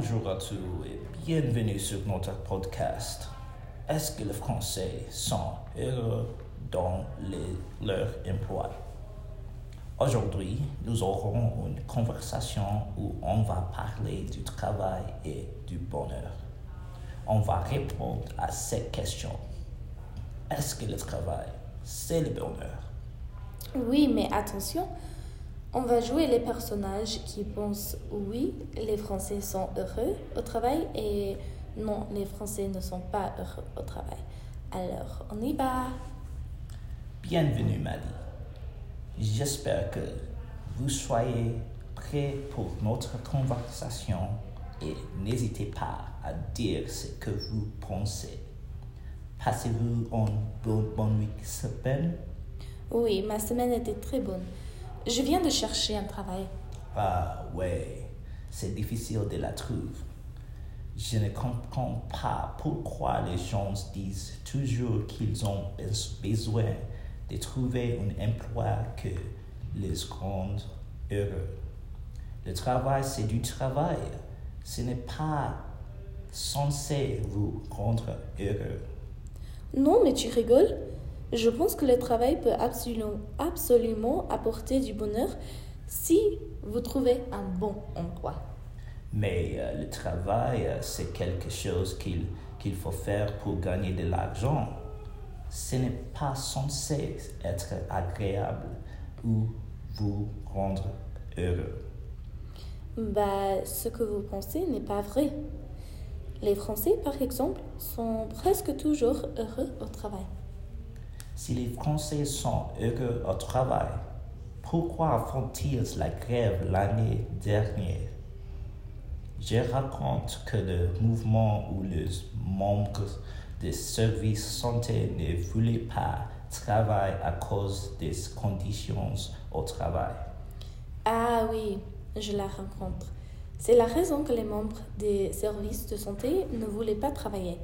Bonjour à tous et bienvenue sur notre podcast. Est-ce que les Français sont heureux dans leur emploi? Aujourd'hui, nous aurons une conversation où on va parler du travail et du bonheur. On va répondre à cette question. Est-ce que le travail, c'est le bonheur? Oui, mais attention, on va jouer les personnages qui pensent oui, les Français sont heureux au travail et non, les Français ne sont pas heureux au travail. Alors, on y va. Bienvenue, Mali. J'espère que vous soyez prêts pour notre conversation et n'hésitez pas à dire ce que vous pensez. Passez-vous une bonne, bonne week semaine? Oui, ma semaine était très bonne. Je viens de chercher un travail. Ah ouais, c'est difficile de la trouver. Je ne comprends pas pourquoi les gens disent toujours qu'ils ont bes- besoin de trouver un emploi que les rend heureux. Le travail, c'est du travail. Ce n'est pas censé vous rendre heureux. Non, mais tu rigoles Je pense que le travail peut absolument, absolument apporter du bonheur si vous trouvez un bon emploi. Mais euh, le travail, euh, c'est quelque chose qu'il qu'il faut faire pour gagner de l'argent. Ce n'est pas censé être agréable ou vous rendre heureux. Bah, ce que vous pensez n'est pas vrai. Les Français, par exemple, sont presque toujours heureux au travail. Si les Français sont heureux au travail, pourquoi font-ils la grève l'année dernière? Je raconte que le mouvement ou les membres des services santé ne voulaient pas travailler à cause des conditions au travail. Ah oui, je la rencontre. C'est la raison que les membres des services de santé ne voulaient pas travailler.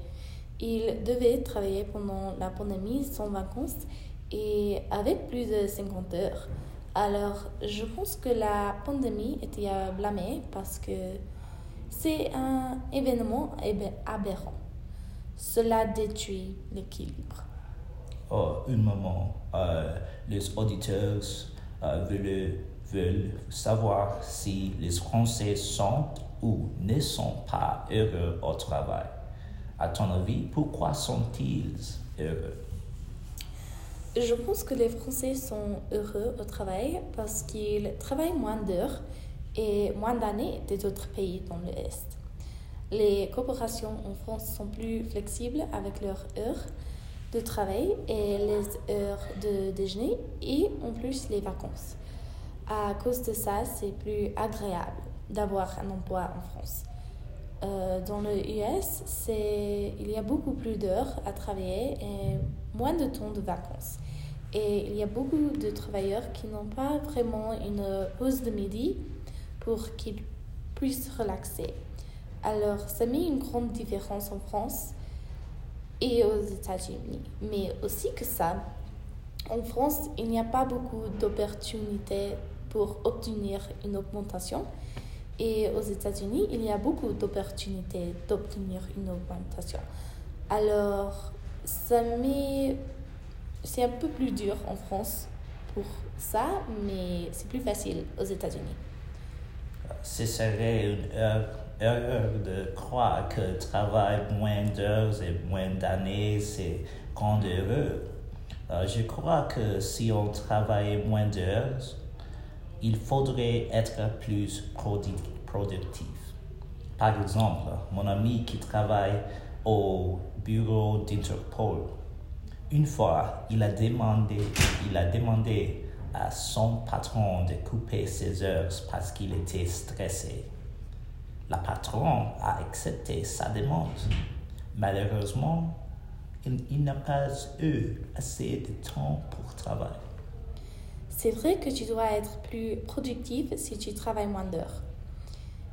Ils devaient travailler pendant la pandémie sans vacances et avec plus de 50 heures. Alors, je pense que la pandémie était à blâmer parce que c'est un événement aberrant. Cela détruit l'équilibre. Oh, un moment, euh, les auditeurs euh, veulent savoir si les Français sont ou ne sont pas heureux au travail. À ton avis, pourquoi sont-ils heureux? Je pense que les Français sont heureux au travail parce qu'ils travaillent moins d'heures et moins d'années des autres pays dans l'Est. Les corporations en France sont plus flexibles avec leurs heures de travail et les heures de déjeuner et en plus les vacances. À cause de ça, c'est plus agréable d'avoir un emploi en France. Euh, dans le US, il y a beaucoup plus d'heures à travailler et moins de temps de vacances. Et il y a beaucoup de travailleurs qui n'ont pas vraiment une pause de midi pour qu'ils puissent relaxer. Alors, ça met une grande différence en France et aux États-Unis. Mais aussi que ça, en France, il n'y a pas beaucoup d'opportunités pour obtenir une augmentation. Et aux États-Unis, il y a beaucoup d'opportunités d'obtenir une augmentation. Alors, ça met... C'est un peu plus dur en France pour ça, mais c'est plus facile aux États-Unis. Ce serait une erreur, erreur de croire que travailler moins d'heures et moins d'années, c'est rendre heureux. Euh, je crois que si on travaillait moins d'heures, il faudrait être plus produ- productif. Par exemple, mon ami qui travaille au bureau d'Interpol, une fois, il a demandé, il a demandé à son patron de couper ses heures parce qu'il était stressé. La patronne a accepté sa demande. Malheureusement, il n'a pas eu assez de temps pour travailler. C'est vrai que tu dois être plus productif si tu travailles moins d'heures.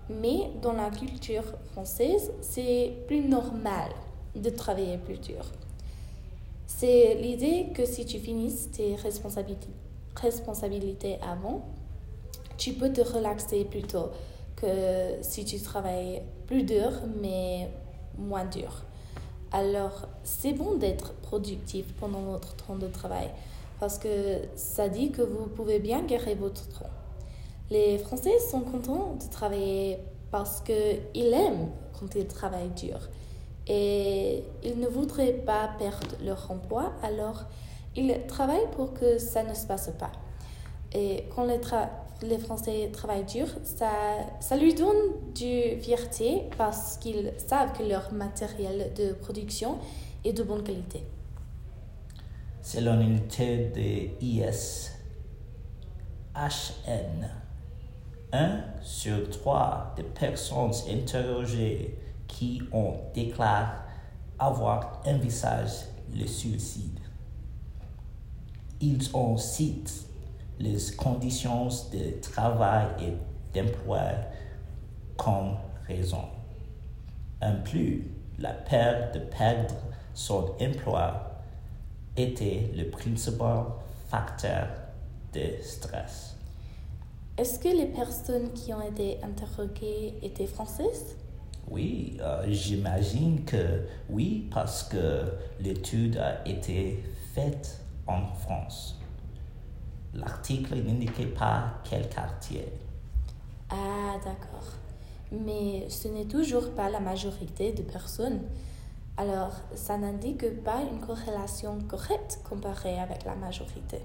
Mais dans la culture française, c'est plus normal de travailler plus dur. C'est l'idée que si tu finisses tes responsabilités, responsabilités avant, tu peux te relaxer plus tôt, que si tu travailles plus dur, mais moins dur. Alors, c'est bon d'être productif pendant votre temps de travail parce que ça dit que vous pouvez bien gérer votre temps. Les Français sont contents de travailler parce qu'ils aiment quand ils travaillent dur et ils ne voudraient pas perdre leur emploi, alors ils travaillent pour que ça ne se passe pas. Et quand les, les Français travaillent dur, ça, ça lui donne du fierté parce qu'ils savent que leur matériel de production est de bonne qualité. Selon étude de ISHN, un sur trois des personnes interrogées qui ont déclaré avoir envisagé le suicide. Ils ont cité les conditions de travail et d'emploi comme raison. En plus, la peur de perdre son emploi était le principal facteur de stress. Est-ce que les personnes qui ont été interrogées étaient françaises? Oui, euh, j'imagine que oui, parce que l'étude a été faite en France. L'article n'indiquait pas quel quartier. Ah, d'accord. Mais ce n'est toujours pas la majorité de personnes. Alors, ça n'indique pas une corrélation correcte comparée avec la majorité.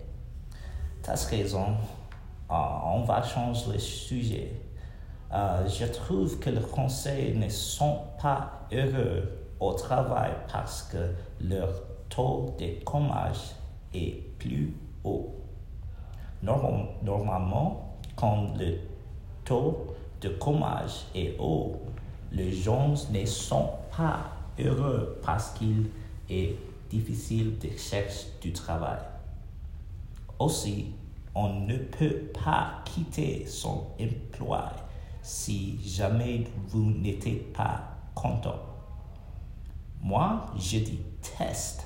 Tu as raison. Euh, on va changer le sujet. Euh, je trouve que les Français ne sont pas heureux au travail parce que leur taux de chômage est plus haut. Normalement, quand le taux de chômage est haut, les gens ne sont pas heureux parce qu'il est difficile de chercher du travail. Aussi, on ne peut pas quitter son emploi si jamais vous n'êtes pas content. Moi, je déteste.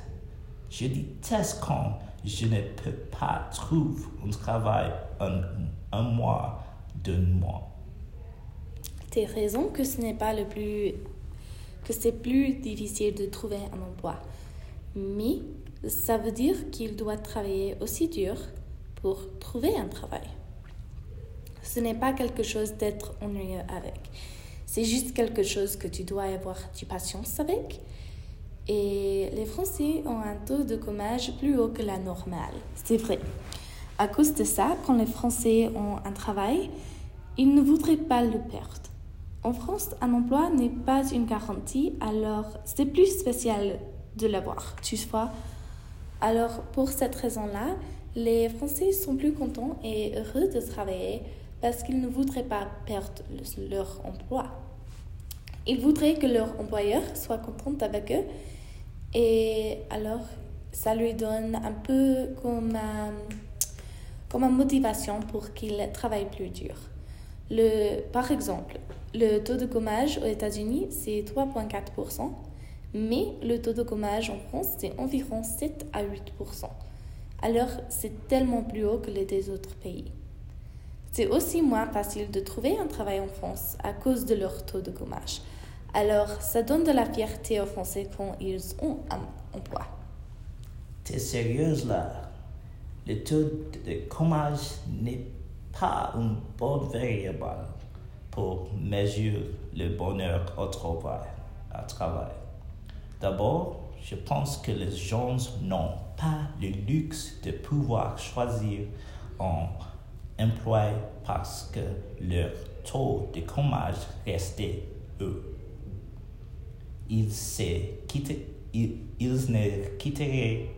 Je déteste quand je ne peux pas trouver un travail un, un mois, deux mois. Tu as raison que ce n'est pas le plus que c'est plus difficile de trouver un emploi. Mais ça veut dire qu'il doit travailler aussi dur pour trouver un travail. Ce n'est pas quelque chose d'être ennuyeux avec. C'est juste quelque chose que tu dois avoir du patience avec. Et les Français ont un taux de chômage plus haut que la normale. C'est vrai. À cause de ça, quand les Français ont un travail, ils ne voudraient pas le perdre. En France, un emploi n'est pas une garantie, alors c'est plus spécial de l'avoir, tu vois. Alors pour cette raison-là, les Français sont plus contents et heureux de travailler parce qu'ils ne voudraient pas perdre leur emploi. Ils voudraient que leur employeur soit content avec eux et alors ça lui donne un peu comme, comme une motivation pour qu'ils travaillent plus dur. Le, par exemple, le taux de chômage aux États-Unis, c'est 3,4%, mais le taux de chômage en France, c'est environ 7 à 8%. Alors, c'est tellement plus haut que les des autres pays. C'est aussi moins facile de trouver un travail en France à cause de leur taux de chômage. Alors, ça donne de la fierté aux Français quand ils ont un emploi. T'es sérieuse là? Le taux de chômage n'est pas une bonne variable pour mesurer le bonheur au travail. À travail. D'abord, je pense que les gens n'ont pas le luxe de pouvoir choisir un emploi parce que leur taux de chômage restait ils, ils ne quitteraient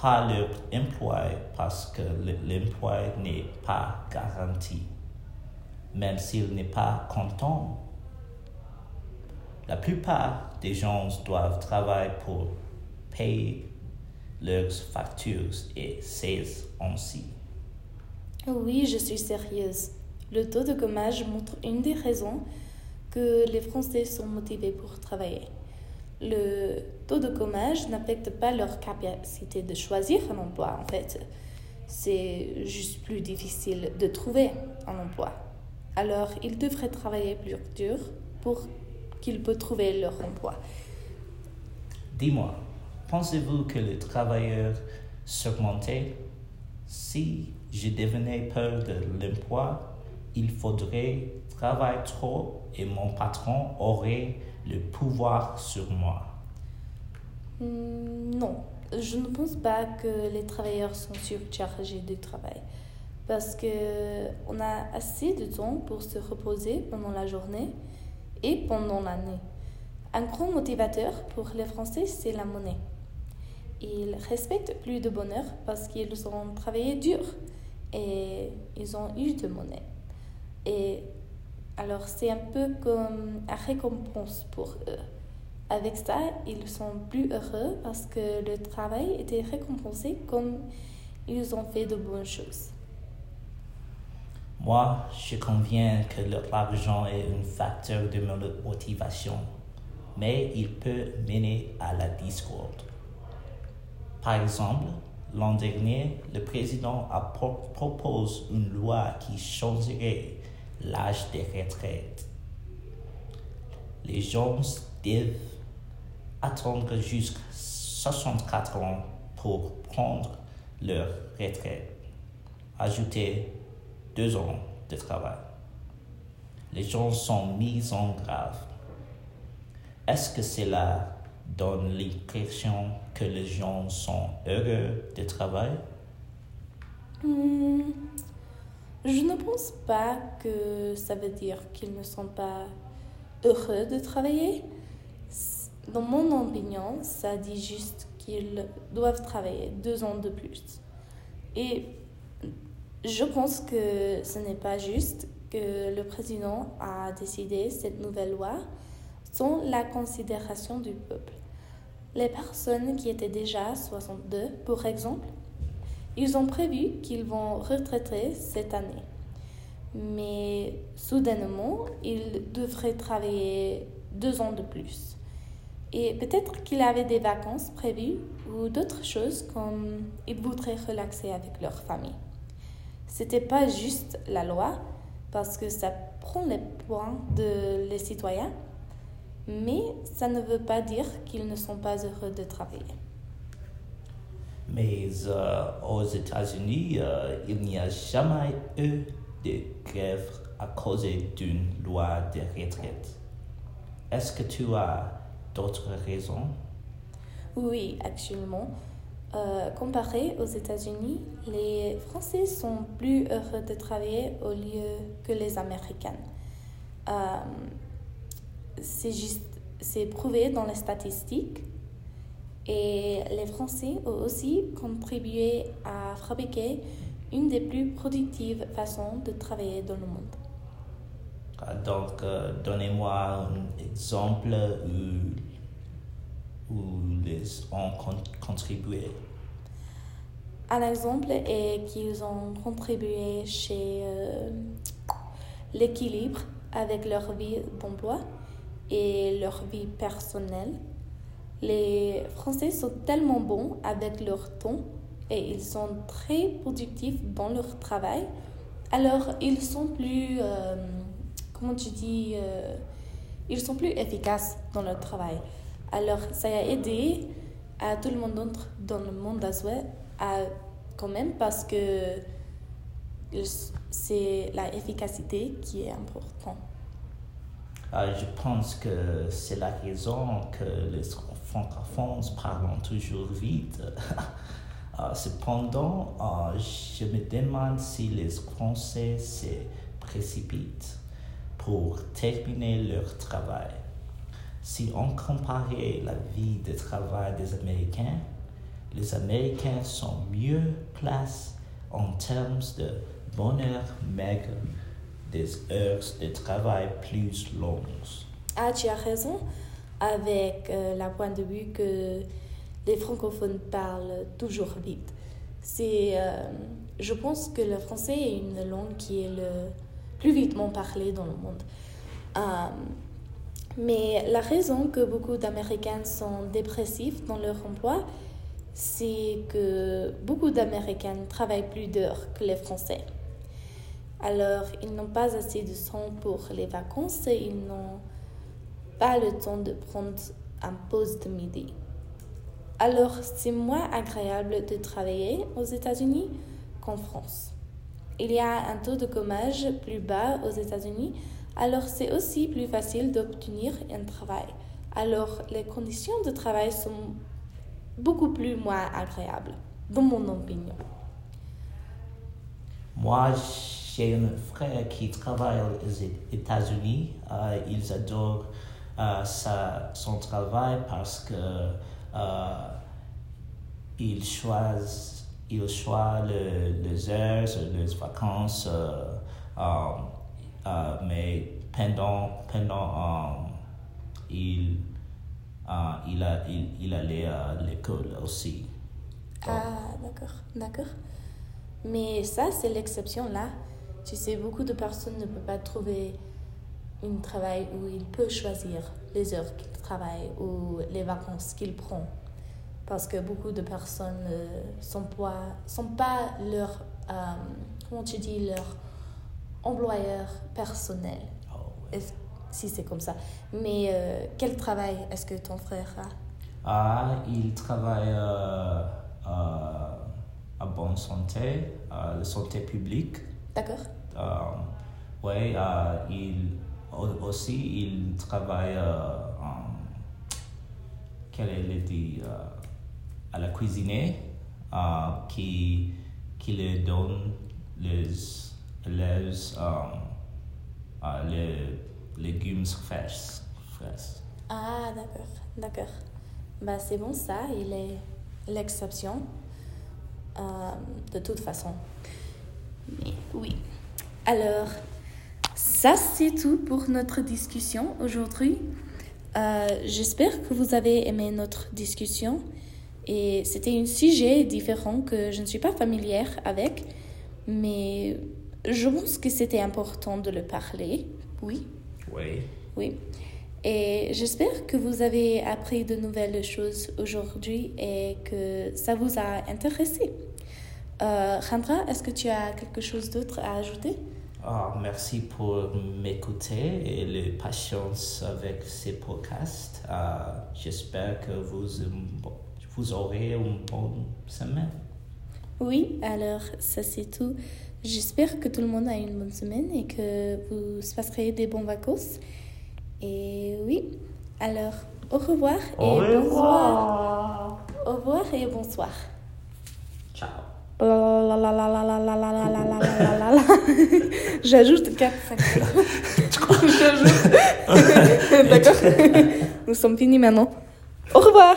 pas leur emploi parce que l'emploi n'est pas garanti même s'il n'est pas content. La plupart des gens doivent travailler pour payer leurs factures et c'est ainsi. Oui, je suis sérieuse. Le taux de chômage montre une des raisons que les Français sont motivés pour travailler. Le taux de chômage n'affecte pas leur capacité de choisir un emploi, en fait. C'est juste plus difficile de trouver un emploi. Alors, ils devraient travailler plus dur pour qu'ils puissent trouver leur emploi. Dis-moi, pensez-vous que les travailleurs s'augmentaient Si je devenais peur de l'emploi, il faudrait travailler trop et mon patron aurait le pouvoir sur moi. Hmm, non, je ne pense pas que les travailleurs sont surchargés de travail parce qu'on a assez de temps pour se reposer pendant la journée et pendant l'année. Un grand motivateur pour les Français, c'est la monnaie. Ils respectent plus de bonheur parce qu'ils ont travaillé dur et ils ont eu de monnaie. Et alors c'est un peu comme une récompense pour eux. Avec ça, ils sont plus heureux parce que le travail était récompensé comme ils ont fait de bonnes choses. Moi, je conviens que l'argent est un facteur de motivation, mais il peut mener à la discorde. Par exemple, l'an dernier, le président a proposé une loi qui changerait l'âge de retraite. Les gens doivent attendre jusqu'à 64 ans pour prendre leur retraite. Ajouter deux ans de travail. Les gens sont mis en grave. Est-ce que cela donne l'impression que les gens sont heureux de travailler? Hmm, je ne pense pas que ça veut dire qu'ils ne sont pas heureux de travailler. Dans mon opinion, ça dit juste qu'ils doivent travailler deux ans de plus. Et je pense que ce n'est pas juste que le président a décidé cette nouvelle loi sans la considération du peuple. Les personnes qui étaient déjà 62, par exemple, ils ont prévu qu'ils vont retraiter cette année. Mais soudainement, ils devraient travailler deux ans de plus. Et peut-être qu'ils avaient des vacances prévues ou d'autres choses comme ils voudraient relaxer avec leur famille. C'était pas juste la loi parce que ça prend les points de les citoyens, mais ça ne veut pas dire qu'ils ne sont pas heureux de travailler. Mais euh, aux États-Unis, euh, il n'y a jamais eu de grève à cause d'une loi de retraite. Est-ce que tu as d'autres raisons? Oui, actuellement. Euh, comparé aux États-Unis, les Français sont plus heureux de travailler au lieu que les Américains. Euh, c'est juste, c'est prouvé dans les statistiques. Et les Français ont aussi contribué à fabriquer une des plus productives façons de travailler dans le monde. Ah, donc, euh, donnez-moi un exemple où, ont contribué. Un exemple est qu'ils ont contribué chez euh, l'équilibre avec leur vie d'emploi et leur vie personnelle. Les Français sont tellement bons avec leur temps et ils sont très productifs dans leur travail. Alors, ils sont plus, euh, comment tu dis, euh, ils sont plus efficaces dans leur travail. Alors, ça a aidé à tout le monde dans le monde à, quand même parce que c'est la efficacité qui est importante. Ah, je pense que c'est la raison que les francophones parlent toujours vite. Ah, cependant, ah, je me demande si les Français se précipitent pour terminer leur travail. Si on comparait la vie de travail des Américains, les Américains sont mieux placés en termes de bonheur maigre, des heures de travail plus longues. Ah, tu as raison avec euh, la point de vue que les francophones parlent toujours vite. C'est, euh, je pense que le français est une langue qui est le plus vitement parlée dans le monde. Euh, mais la raison que beaucoup d'Américains sont dépressifs dans leur emploi, c'est que beaucoup d'Américains travaillent plus d'heures que les Français. Alors, ils n'ont pas assez de temps pour les vacances et ils n'ont pas le temps de prendre un pause de midi. Alors, c'est moins agréable de travailler aux États-Unis qu'en France. Il y a un taux de chômage plus bas aux États-Unis, alors c'est aussi plus facile d'obtenir un travail. Alors, les conditions de travail sont beaucoup plus moins agréables, dans mon opinion. Moi, j'ai un frère qui travaille aux États-Unis. Euh, ils adorent euh, sa, son travail parce que euh, il choisit, il les heures, les vacances, euh, euh, euh, mais pendant, pendant il, il, a, il, allait à l'école aussi. Ah, d'accord, d'accord. Mais ça, c'est l'exception là. Tu sais, beaucoup de personnes ne peuvent pas trouver un travail où il peut choisir les heures qu'il travaille ou les vacances qu'il prend. Parce que beaucoup de personnes ne euh, sont, pas, leur, euh, comment tu dis, leur employeur personnel. Oh, ouais. Si c'est comme ça. Mais euh, quel travail est-ce que ton frère a? Ah, il travaille euh, euh, à bonne santé, à la santé publique. D'accord Euh, oui, il au- aussi il travaille en quel est dit à la cuisine euh, qui qui le donne les les euh, euh, les légumes fraîches. Ah, d'accord, d'accord. Bah, c'est bon, ça, il est l'exception. euh, de toute façon. Mais oui. Alors, ça, c'est tout pour notre discussion aujourd'hui. Euh, J'espère que vous avez aimé notre discussion. Et c'était un sujet différent que je ne suis pas familière avec. Mais je pense que c'était important de le parler. Oui. Oui. Oui. Et j'espère que vous avez appris de nouvelles choses aujourd'hui et que ça vous a intéressé. Euh, Chandra, est-ce que tu as quelque chose d'autre à ajouter? Ah, merci pour m'écouter et la patience avec ces podcasts. Ah, J'espère que vous, vous aurez une bonne semaine. Oui, alors ça c'est tout. J'espère que tout le monde a une bonne semaine et que vous se passerez des bonnes vacances. Et oui, alors au revoir et bonsoir. Au revoir et bonsoir. Ciao. J'ajoute 4, 5. J'ajoute. D'accord. Nous sommes finis maintenant. Au revoir.